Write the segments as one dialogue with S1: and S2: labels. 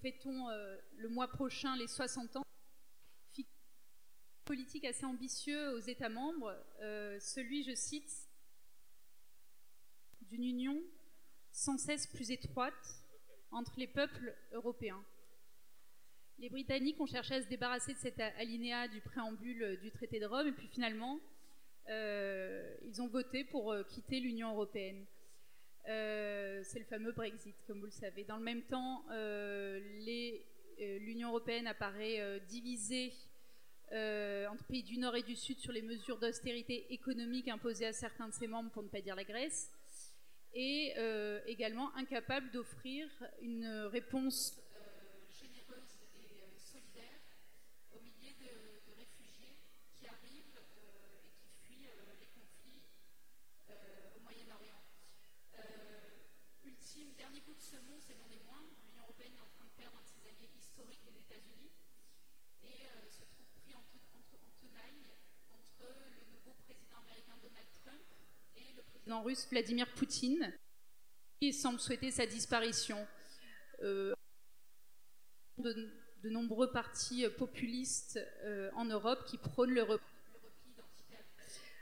S1: fêtons le mois prochain les 60 ans politique assez ambitieux aux États membres, celui, je cite, d'une union sans cesse plus étroite entre les peuples européens. Les Britanniques ont cherché à se débarrasser de cet alinéa du préambule du traité de Rome, et puis finalement, euh, ils ont voté pour euh, quitter l'Union européenne. Euh, c'est le fameux Brexit, comme vous le savez. Dans le même temps, l'Union européenne apparaît divisée entre pays du Nord et du Sud sur les mesures d'austérité économique imposées à certains de ses membres, pour ne pas dire la Grèce et euh, également incapable d'offrir une réponse
S2: euh, généreuse et euh, solidaire au milliers de, de, réfugiés qui arrivent et qui fuient les conflits au Moyen-Orient. ultime, dernier coup de semonce, c'est non des moindres, l'Union européenne est en train de perdre un de ses alliés historiques, les États-Unis, et se trouve pris en, entre, en tenaille entre le nouveau président américain Donald Trump le
S1: président russe Vladimir Poutine, qui semble souhaiter sa disparition. Euh, de, nombreux partis populistes euh, en Europe qui prônent le, repli
S2: identitaire.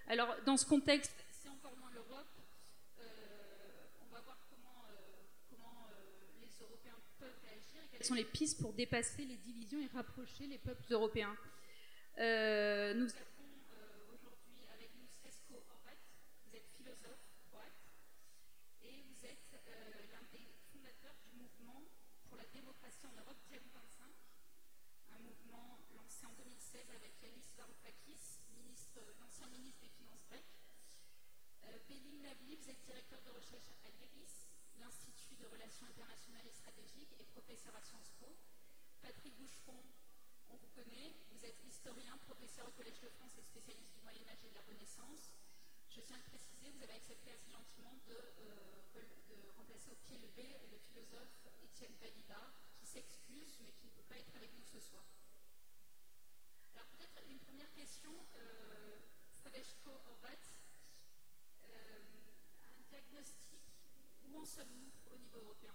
S1: Alors, dans ce contexte,
S2: c'est encore moins l'Europe. Euh, on va voir comment, les Européens peuvent réagir quelles sont les
S1: pistes pour dépasser les divisions et rapprocher les peuples européens. nous
S2: vous êtes directeur de recherche à l'IRIS, l'Institut de Relations internationales et stratégiques, et professeur à Sciences Po. Patrick Boucheron, on vous connaît, vous êtes historien, professeur au Collège de France et spécialiste du Moyen-Âge et de la Renaissance. Je tiens à préciser, vous avez accepté assez gentiment de, euh, remplacer au pied levé le philosophe Étienne Valida, qui s'excuse mais qui ne peut pas être avec nous ce soir. Alors peut-être une première question, euh, où sommes-nous au niveau européen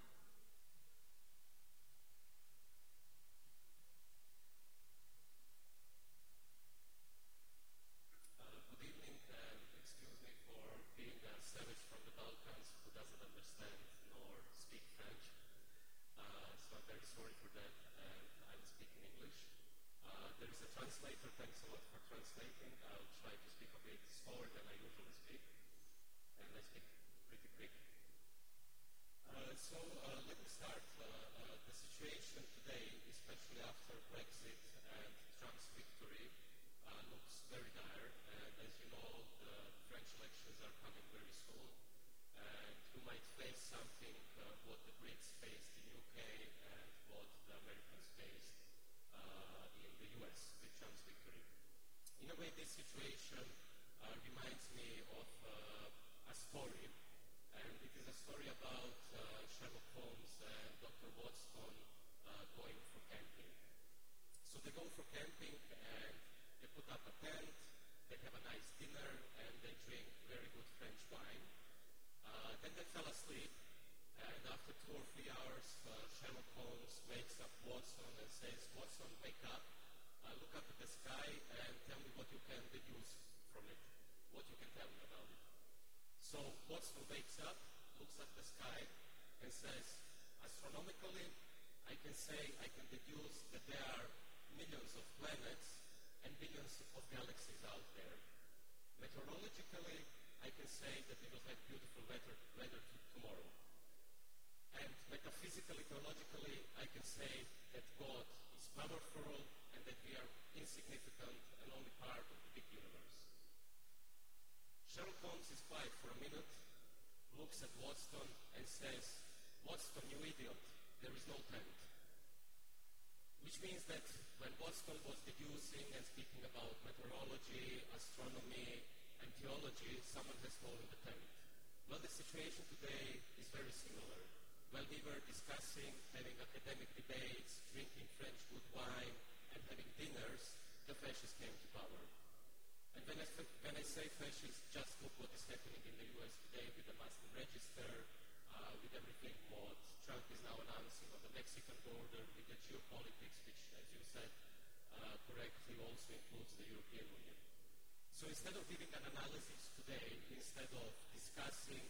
S3: giving an analysis today, instead of discussing,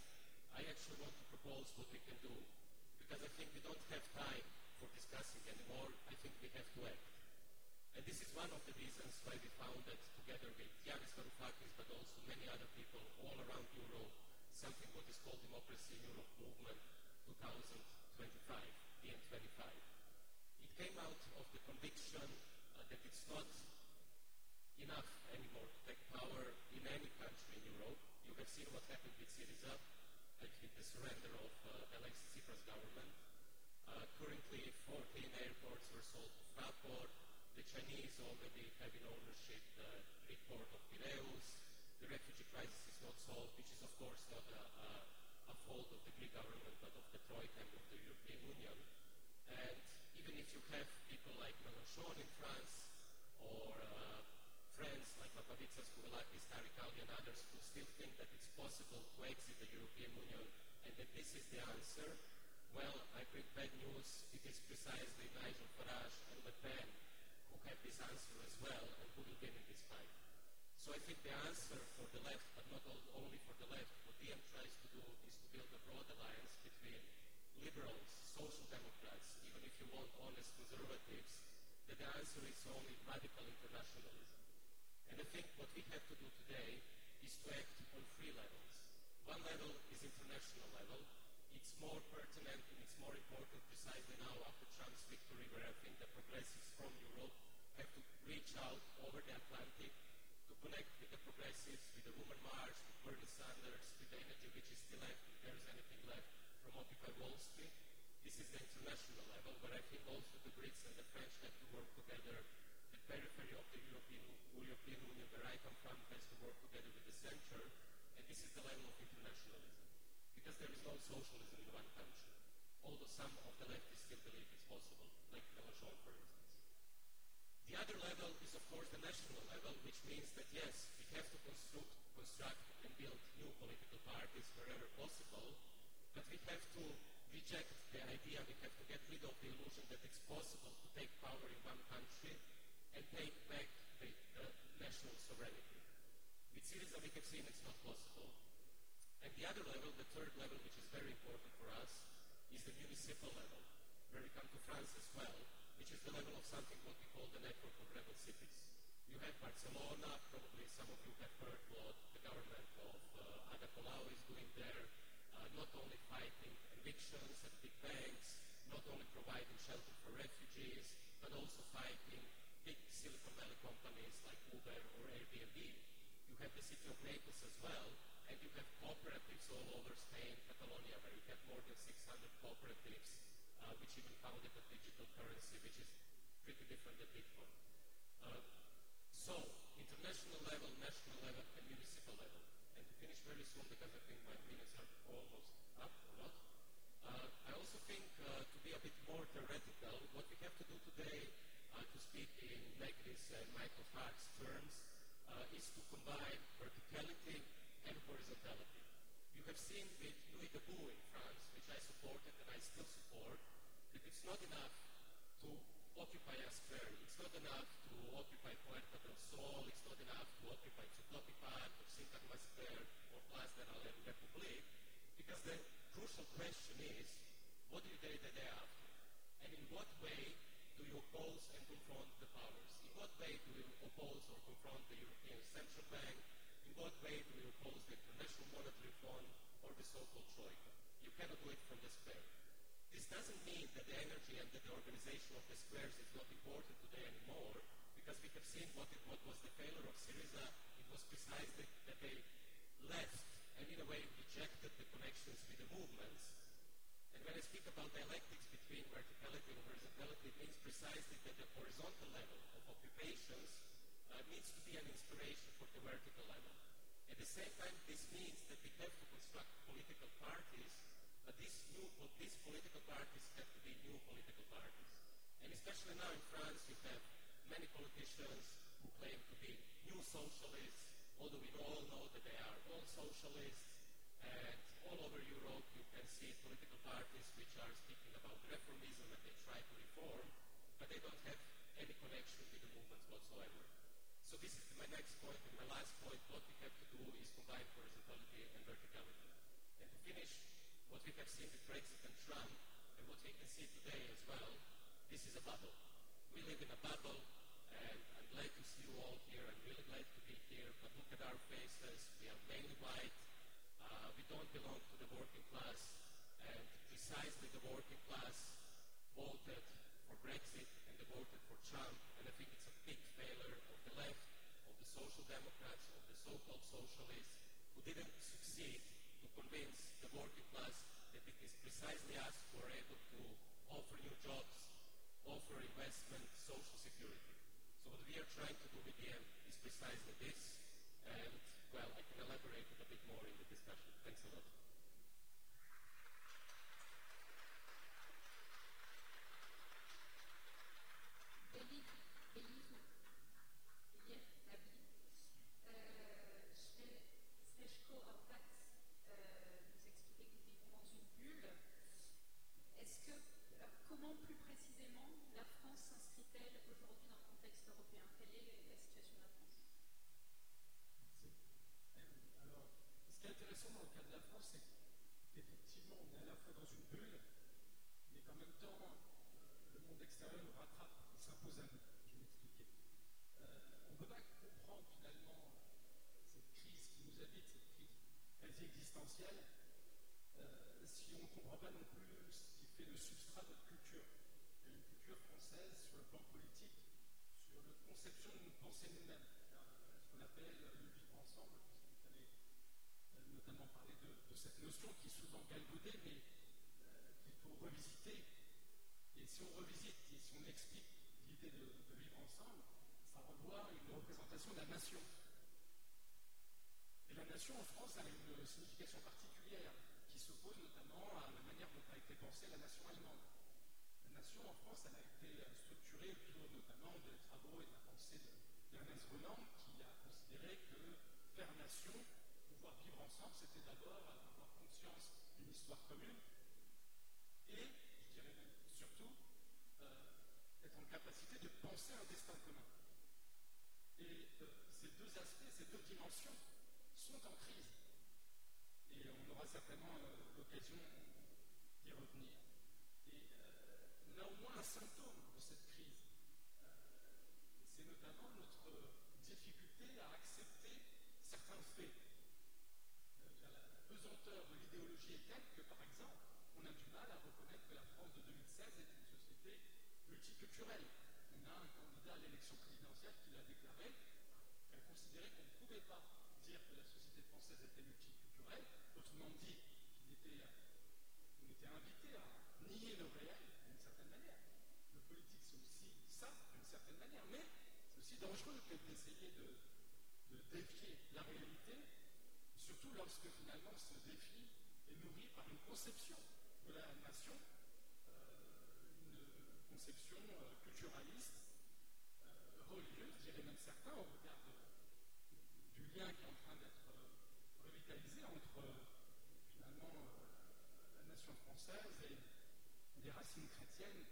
S3: I actually want to propose what we can do. Because I think we don't have time for discussing anymore. I think we have to act. And this is one of the reasons why we founded, together with Yanis Varoufakis, but also many other people all around Europe, something what is called Democracy in Europe Movement 2025, DN25. It came out of the conviction uh, that it's not enough anymore to take power in any country in Europe. You have seen what happened with Syriza, like with the surrender of uh, Alexis Tsipras government. Uh, currently, 14 airports were sold to Fraport. The Chinese already have in ownership the Greek port of Piraeus. The refugee crisis is not solved, which is of course not a, a, a fault of the Greek government, but of the Troika and of the European Union. And even if you have people like Mélenchon in France or uh, friends like Lapavitsas, Kouvelakis, Tariq Ali and others who still think that it's possible to exit the European Union and that this is the answer, well, I bring bad news. It is precisely Nigel Farage and Le Pen who have this answer as well and who will win in this fight. So I think the answer for the left, but not only for the left, what DM tries to do is to build a broad alliance between liberals, social democrats, even if you want honest conservatives, that the answer is only radical internationalism. And I think what we have to do today is to act on three levels. One level is international level. It's more pertinent and it's more important precisely now after Trump's victory, where I think the progressives from Europe have to reach out over the Atlantic to connect with the progressives, with the Women March, with Bernie Sanders, with the energy which is still left, if there is anything left from Occupy Wall Street. This is the international level, where I think also the Brits and the French have to work together. Periphery of the European, European Union, where I come from, has to work together with the center. And this is the level of internationalism. Because there is no socialism in one country. Although some of the leftists still believe it's possible, like Mélenchon, for instance. The other level is, of course, the national level, which means that, yes, we have to construct, construct and build new political parties wherever possible, but we have to reject the idea, we have to get rid of the illusion that it's possible to take power in one country and take back the, the national sovereignty. With Syriza, we have seen it's not possible. And the other level, the third level, which is very important for us, is the municipal level, where we come to France as well, which is the level of something what we call the network of rebel cities. You have Barcelona, probably some of you have heard what the government of uh, Ada Colau is doing there, uh, not only fighting evictions at big banks, not only providing shelter for refugees, but also fighting big Silicon Valley companies like Uber or Airbnb. You have the city of Naples as well, and you have cooperatives all over Spain, Catalonia, where you have more than 600 cooperatives, uh, which even founded a digital currency, which is pretty different than Bitcoin. Uh, so, international level, national level, and municipal level. And to finish very soon, because I think my minutes are almost up or not, uh, I also think uh, to be a bit more theoretical, what we have to do today, to speak in Negris and Michael Hart's terms, is to combine verticality and horizontality. You have seen with Louis Debout in France, which I supported and I still support, that it's not enough to occupy a square, it's not enough to occupy Puerta del Sol, it's not enough to occupy Park or Syntagma Square or Place de la République, because the crucial question is, what do you do the day after? And in what way do you oppose and confront the powers? In what way do you oppose or confront the European Central Bank? In what way do you oppose the International Monetary Fund or the so-called Troika? You cannot do it from the square. This doesn't mean that the energy and that the organization of the squares is not important today anymore, because we have seen what, it, what was the failure of Syriza. It was precisely that they left and in a way rejected the connections with the movements. And when I speak about dialectics between verticality and horizontality, it means precisely that the horizontal level of occupations uh, needs to be an inspiration for the vertical level. At the same time, this means that we have to construct political parties, but these, new, these political parties have to be new political parties. And especially now in France, you have many politicians who claim to be new socialists, although we all know that they are all socialists, and all over Europe you can see political parties which are speaking about reformism and they try to reform, but they don't have any connection with the movement whatsoever. So this is my next point and my last point. What we have to do is combine horizontality and verticality. And to finish, what we have seen with Brexit and Trump, and what we can see today as well, this is a bubble. We live in a bubble, and I'm glad to see you all here. I'm really glad to be here. But look at our faces. We are mainly white. Uh, we don't belong to the working class, and precisely the working class voted for Brexit and they voted for Trump, and I think it's a big failure of the left, of the social democrats, of the so-called socialists, who didn't succeed to convince the working class that it is precisely us who are able to offer new jobs, offer investment, social security. So what we are trying to do with them is precisely this, and well, I can elaborate a bit more in the discussion. Thanks a lot.
S2: Euh, comment plus précisément la France s'inscrit-elle aujourd'hui
S4: intéressant dans le cas de la France, c'est qu'effectivement, on est à la fois dans une bulle, mais qu'en même temps, euh, le monde extérieur nous rattrape, et s'impose à nous. Je vais m'expliquer. Euh, on ne peut pas comprendre finalement cette crise qui nous habite, cette crise quasi existentielle, euh, si on ne comprend pas non plus ce qui fait le substrat de notre culture. Il y a une culture française sur le plan politique, sur notre conception de nous penser nous-mêmes, ce qu'on appelle le vivre ensemble notamment parler de, cette notion qui est souvent galvaudée, mais euh, qu'il faut revisiter. Et si on revisite et si on explique l'idée de, vivre ensemble, ça revoit une représentation de la nation. Et la nation en France a une signification particulière qui s'oppose notamment à la manière dont a été pensée la nation allemande. La nation en France, a été structurée autour notamment des travaux et de la pensée de, Renan, qui a considéré que faire nation, vivre ensemble, c'était d'abord avoir conscience d'une histoire commune et, je dirais même surtout, euh, être en capacité de penser un destin commun. Et euh, ces deux aspects, ces deux dimensions sont en crise. Et on aura certainement euh, l'occasion d'y revenir. Et on a au moins un symptôme de cette crise. c'est notamment notre difficulté à accepter certains faits de l'idéologie est telle que, par exemple, on a du mal à reconnaître que la France de 2016 est une société multiculturelle. On a un candidat à l'élection présidentielle qui l'a déclaré, qui a considéré qu'on ne pouvait pas dire que la société française était multiculturelle, autrement dit, il était, on était invité à nier le réel d'une certaine manière. Le politique, c'est aussi ça, d'une certaine manière, mais c'est aussi dangereux que d'essayer de, de défier la réalité surtout lorsque finalement ce défi est nourri par une conception de la nation, euh, une conception euh, culturaliste, euh, religieuse, je dirais même certains, au regard du lien qui est en train d'être revitalisé entre finalement la nation française et des racines chrétiennes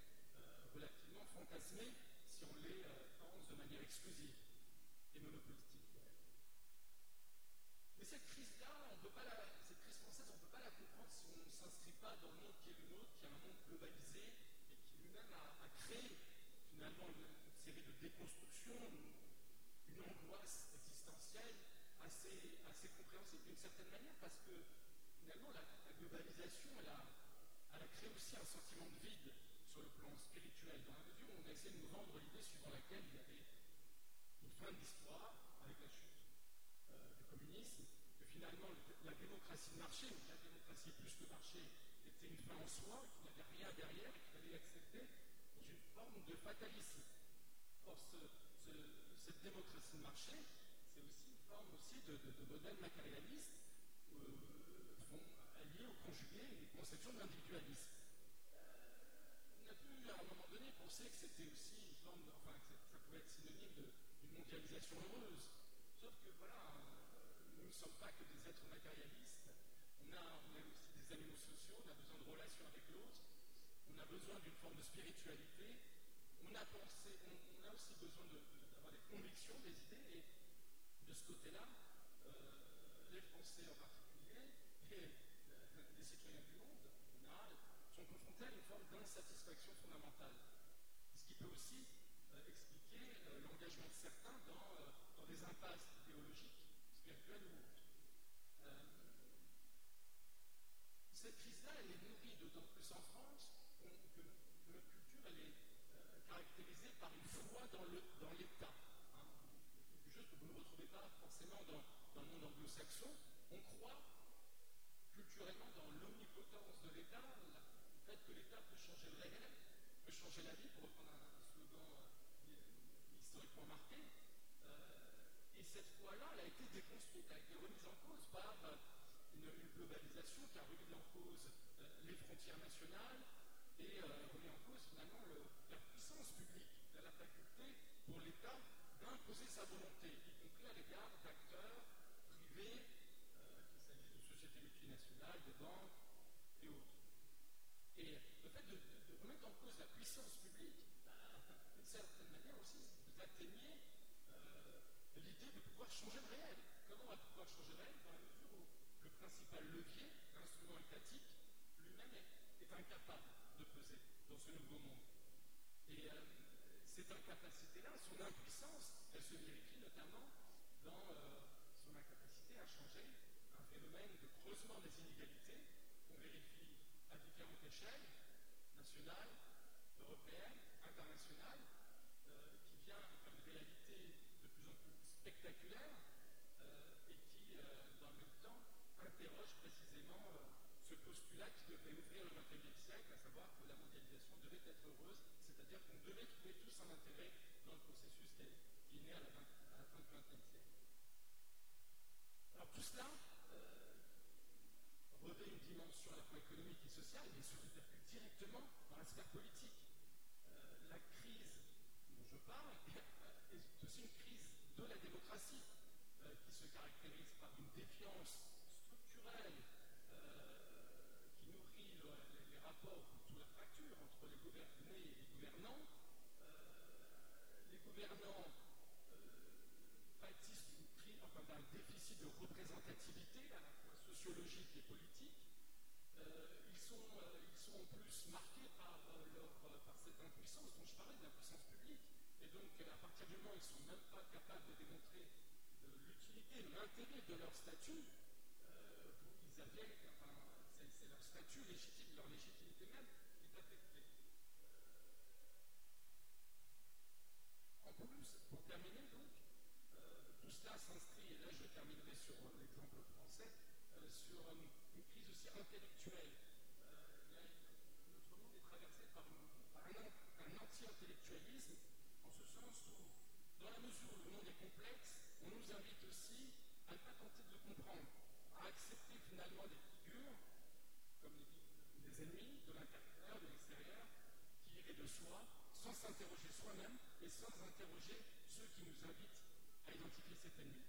S4: relativement fantasmées si on les pense de manière exclusive et monopolitique cette crise-là, on cette crise française, on ne peut pas la comprendre si on ne s'inscrit pas dans le monde qui est le nôtre, qui est un monde globalisé et qui lui-même a, créé finalement une, série de déconstructions, une, angoisse existentielle assez, compréhensible d'une certaine manière parce que finalement la, globalisation, elle a, créé aussi un sentiment de vide sur le plan spirituel, dans la mesure où on a essayé de nous vendre l'idée suivant laquelle il y avait une fin d'histoire, finalement la démocratie de marché, la démocratie plus que marché, était une fin en soi, qu'il n'y avait rien derrière, qu'il fallait accepter, une forme de fatalisme. Or, cette démocratie de marché, c'est aussi une forme aussi de, modèle matérialiste euh, allié euh, ou conjugué une conception de l'individualisme. Euh, on a pu à un moment donné penser que c'était aussi une forme, de, enfin, que ça pouvait être synonyme d'une mondialisation heureuse. Sauf que voilà, nous ne sommes pas que des êtres matérialistes, on a, est aussi des animaux sociaux, on a besoin de relations avec l'autre, on a besoin d'une forme de spiritualité, on a, aussi besoin d'avoir des convictions, des idées, et de ce côté-là, euh, les Français en particulier, et euh, les citoyens du monde en général, sont confrontés à une forme d'insatisfaction fondamentale. Ce qui peut aussi euh, expliquer l'engagement de certains dans, dans des impasses idéologiques. Cette crise-là, elle est nourrie d'autant plus en France que, notre culture, est euh, caractérisée par une foi dans l'État. Hein. quelque chose que vous ne retrouvez pas forcément dans, le monde anglo-saxon. On croit culturellement dans l'omnipotence de l'État, le fait que l'État peut changer le réel, peut changer la vie, pour reprendre un, slogan euh, historiquement marqué. Euh, et cette foi-là, elle a été déconstruite, elle a été remise en cause par une, globalisation qui a remis en cause euh, les frontières nationales et euh, remis en cause finalement la puissance publique, la faculté pour l'État d'imposer sa volonté, y compris à l'égard d'acteurs privés, euh, qu'il s'agisse de sociétés multinationales, de banques et autres. Et le fait de, remettre en cause la puissance publique, bah, d'une certaine manière aussi, vous atteignez l'idée réel. Comment on va pouvoir changer réel dans la mesure où le principal levier, l'instrument étatique, lui-même est, incapable de peser dans ce nouveau monde. Et euh, cette incapacité-là, son impuissance, elle se vérifie notamment dans euh, son incapacité à changer un phénomène de creusement des inégalités qu'on vérifie à différentes échelles, nationales, européennes, internationales, euh, qui vient faire une réalité de plus en plus spectaculaire et qui, dans le même temps, interroge précisément euh, ce postulat qui devait ouvrir le XXIe siècle, à savoir que la mondialisation devait être heureuse, c'est-à-dire qu'on devait trouver tous un intérêt dans le processus qui est, né à la, fin du XXe siècle. Alors tout cela euh, revêt une dimension à la fois économique et sociale, mais se répercute directement dans la sphère politique. Euh, la crise dont je parle est aussi une crise de la démocratie, qui se caractérise par une défiance structurelle euh, qui nourrit les, rapports, ou la fracture entre les gouvernés et les gouvernants. Euh, les gouvernants euh, pâtissent enfin, d'un déficit de représentativité à la fois sociologique et politique. Ils sont, ils, sont, en plus marqués par, leur, par cette impuissance dont je parlais, de l'impuissance publique. Et donc, à partir du moment où ils ne sont même pas capables de démontrer l'utilité, l'intérêt de leur statut, ils avaient, enfin, c'est leur statut légitime, leur légitimité même est affectée. Euh, en plus, pour terminer donc, euh, tout cela s'inscrit, et là je terminerai sur l'exemple français, euh, sur une, crise aussi intellectuelle. notre monde est traversé par, un, anti-intellectualisme, sens où, dans la mesure où le monde est complexe, on nous invite aussi à ne pas tenter de le comprendre à accepter finalement des figures comme des ennemis de l'intérieur, de l'extérieur, qui iraient de soi, sans s'interroger soi-même et sans interroger ceux qui nous invitent à identifier cet ennemi.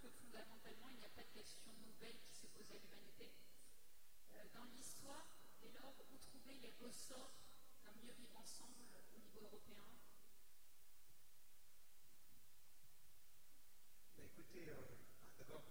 S2: Que fondamentalement il n'y a pas de question nouvelle qui se pose à l'humanité. Euh, dans l'histoire, dès lors, vous trouvez les ressorts mieux vivre ensemble au niveau européen?
S5: Bah, Écoutez, euh, d'abord,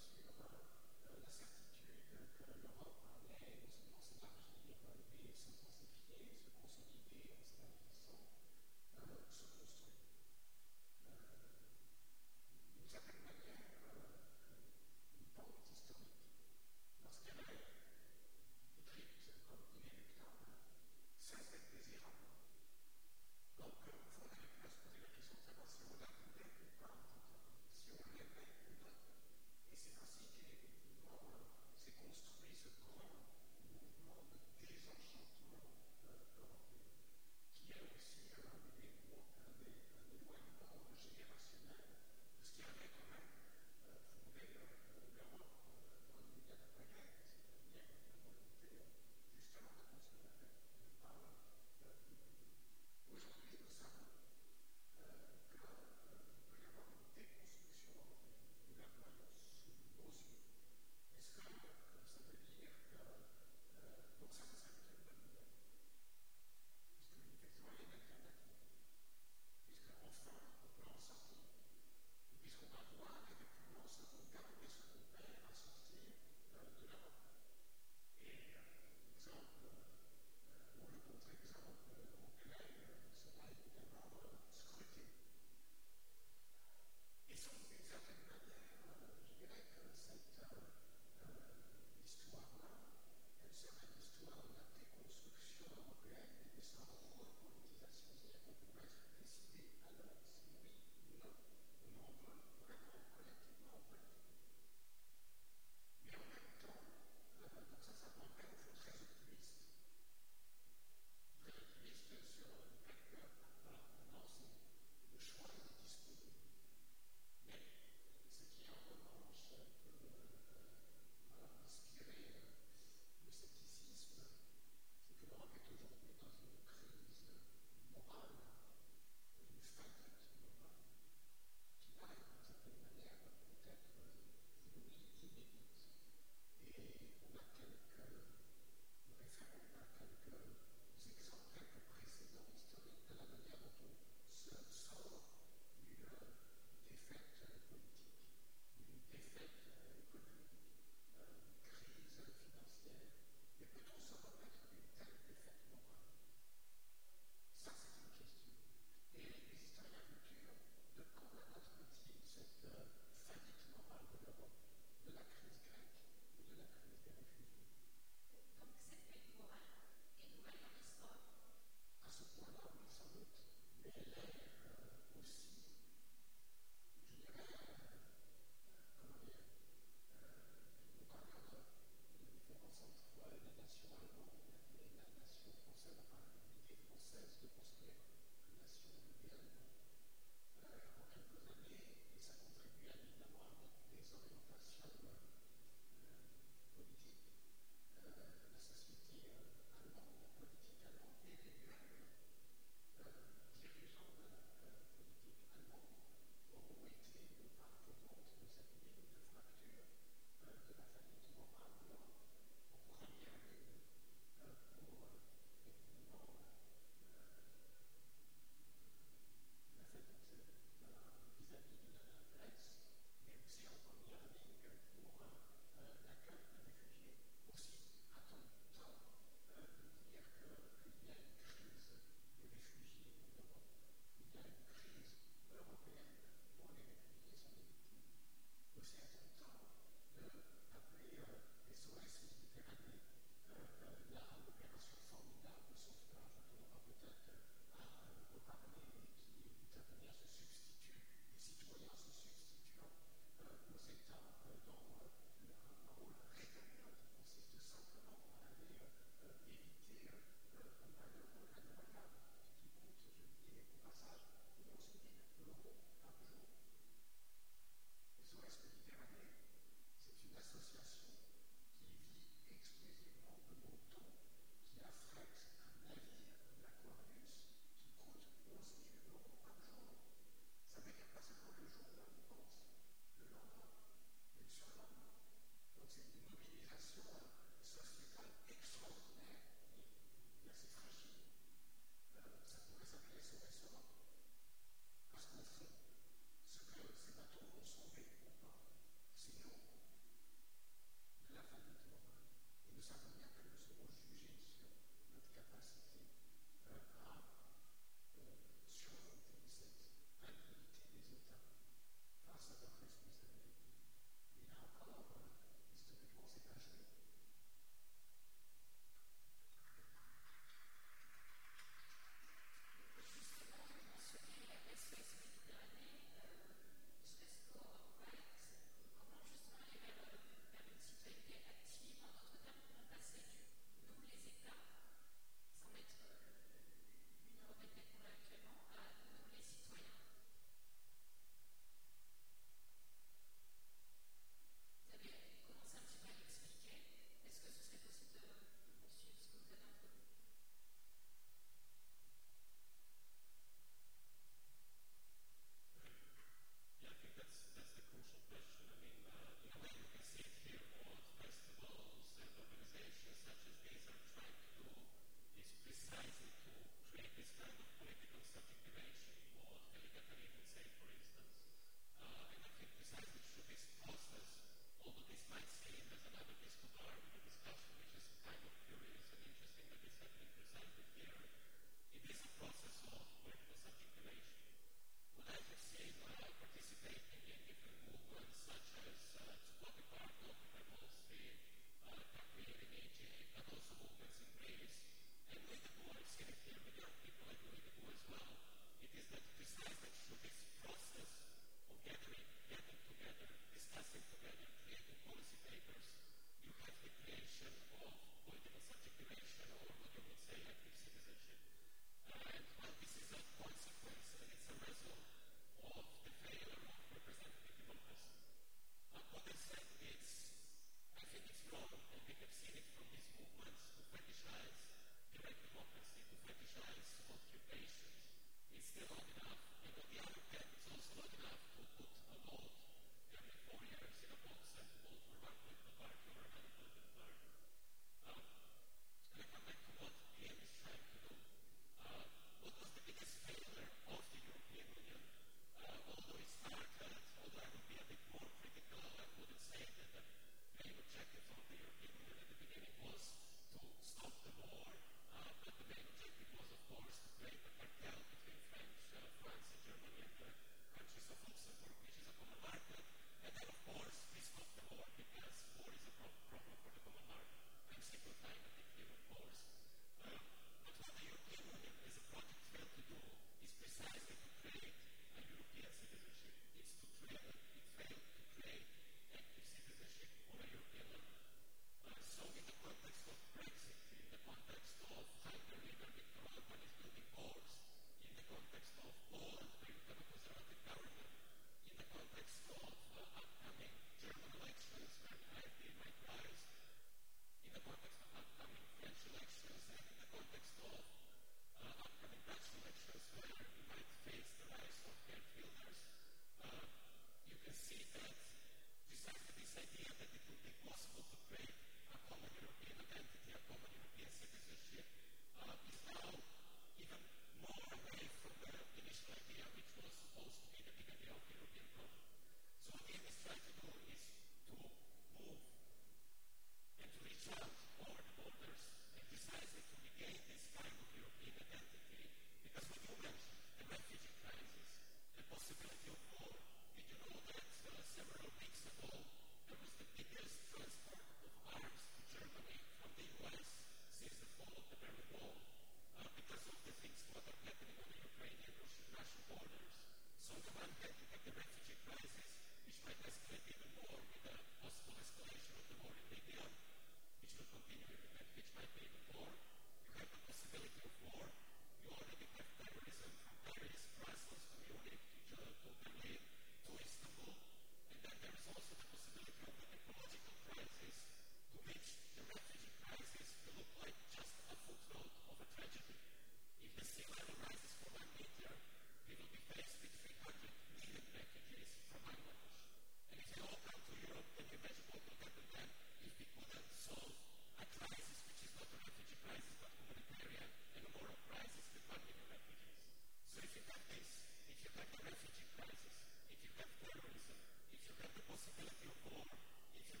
S3: you this, if you the refugee crisis, if you terrorism, if you the possibility of war, if you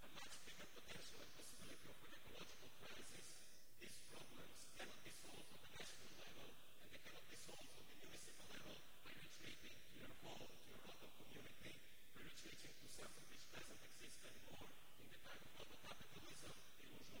S3: a much bigger potential possibility of ecological crisis, these problems cannot be solved the national level and cannot be solved the municipal level by community, by which doesn't exist in the of capitalism, of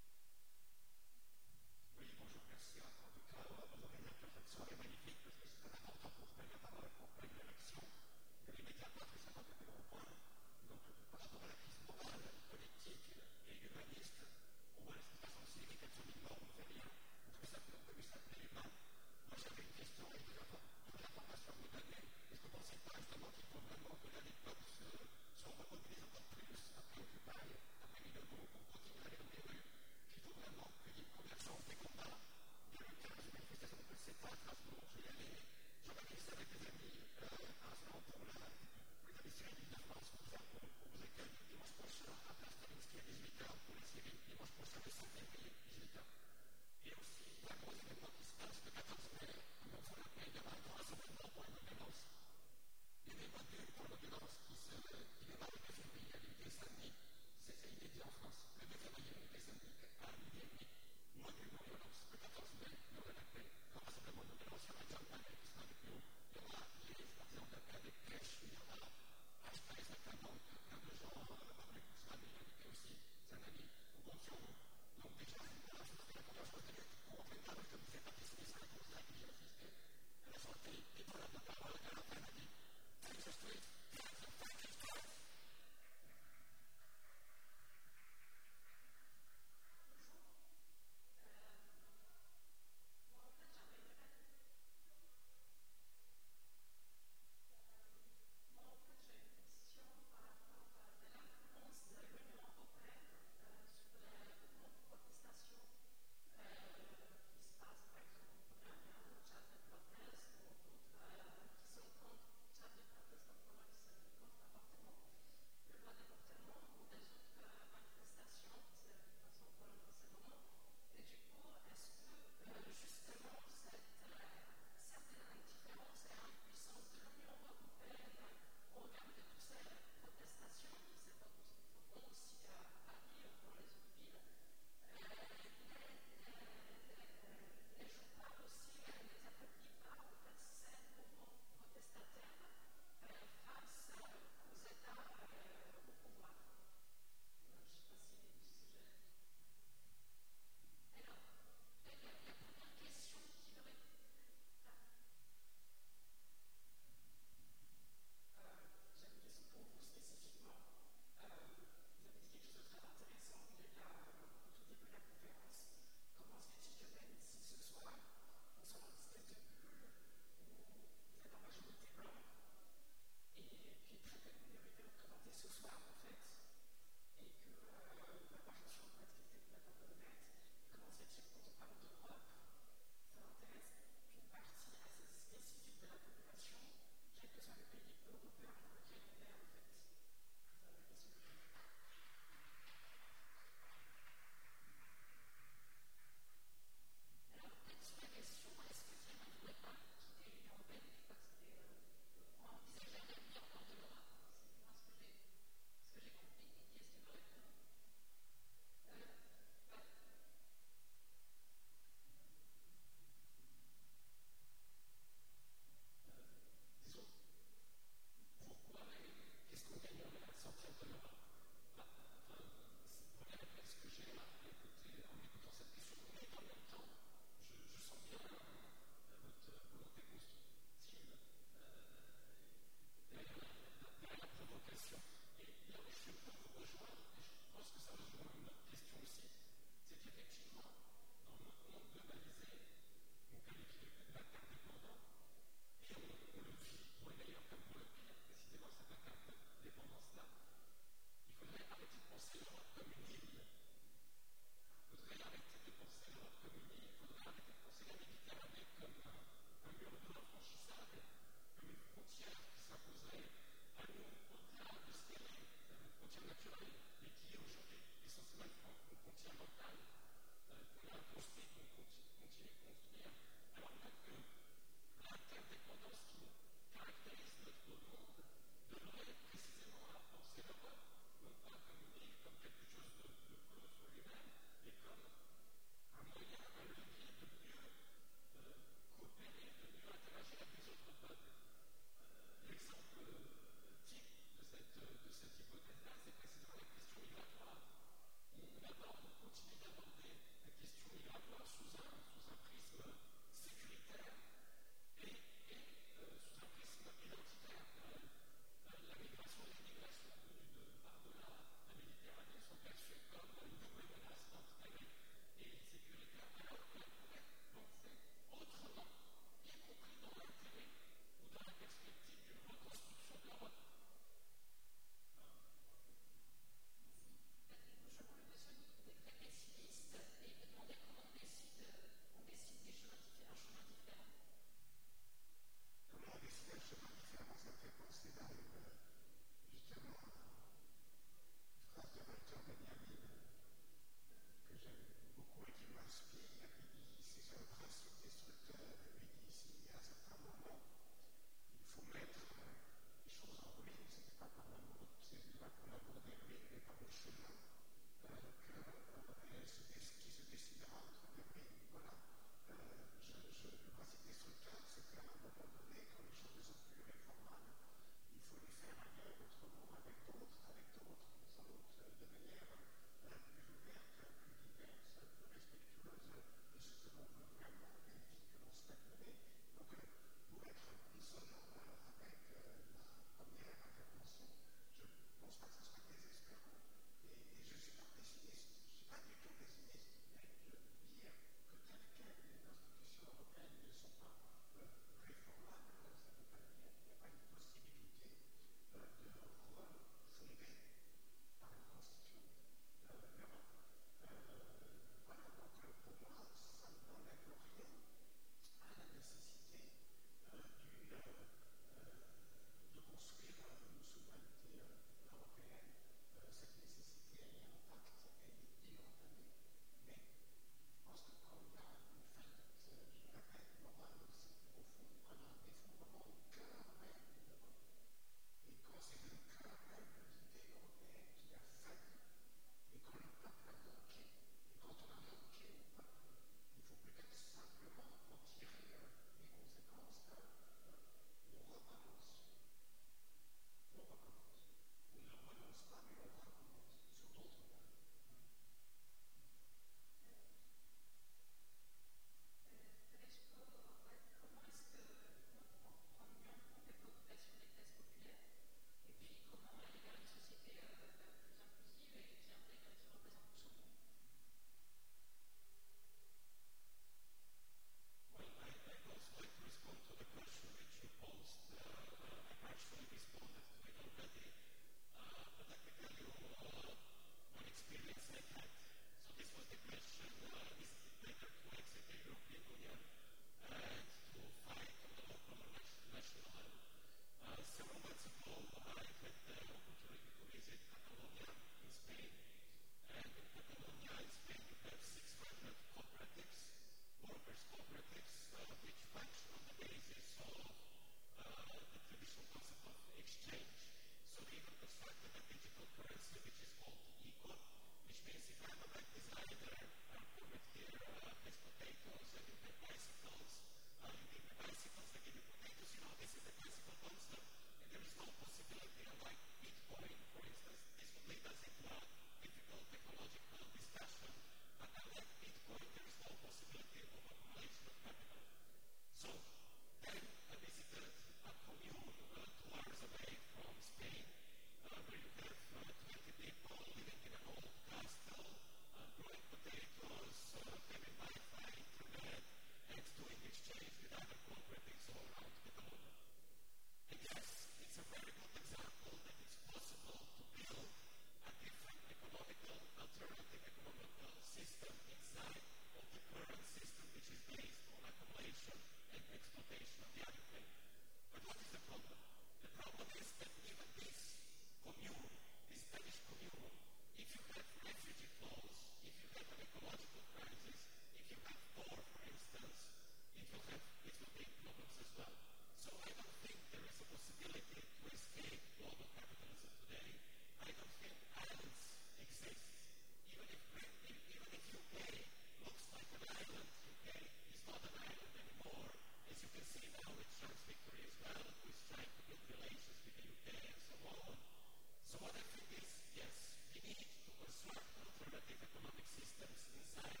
S3: systems inside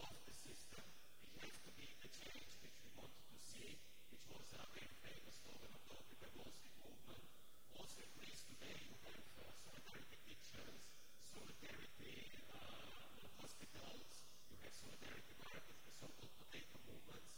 S3: of the system. It has to be the change which we wanted to see, which was a very famous slogan of the Wall Street movement. Also in today you have uh, solidarity kitchens, solidarity uh, hospitals, you have solidarity markets, the so-called potato movements.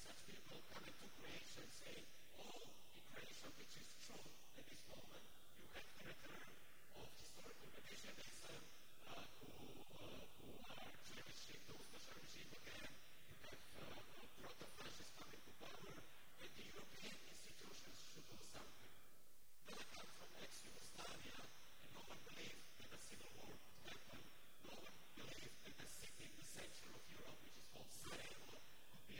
S3: such people come into creation saying, oh, in creation which is true at this moment, you have the return of historical revisionism uh, who, uh, who are cherishing, those that are regime again. You have uh, proto-fascists coming to power, and the European institutions should do something. Then I come from ex-Yugoslavia, and no one believed that a civil war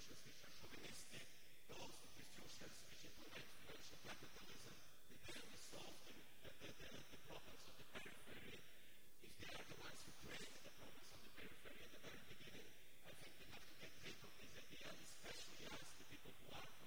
S3: institutions which are humanistic, those institutions which implement financial capitalism, they barely solve the, the, the, the problems of the periphery. If they are the ones who create the problems of the periphery at the very beginning, I think we have to get rid of this idea, especially as the people who are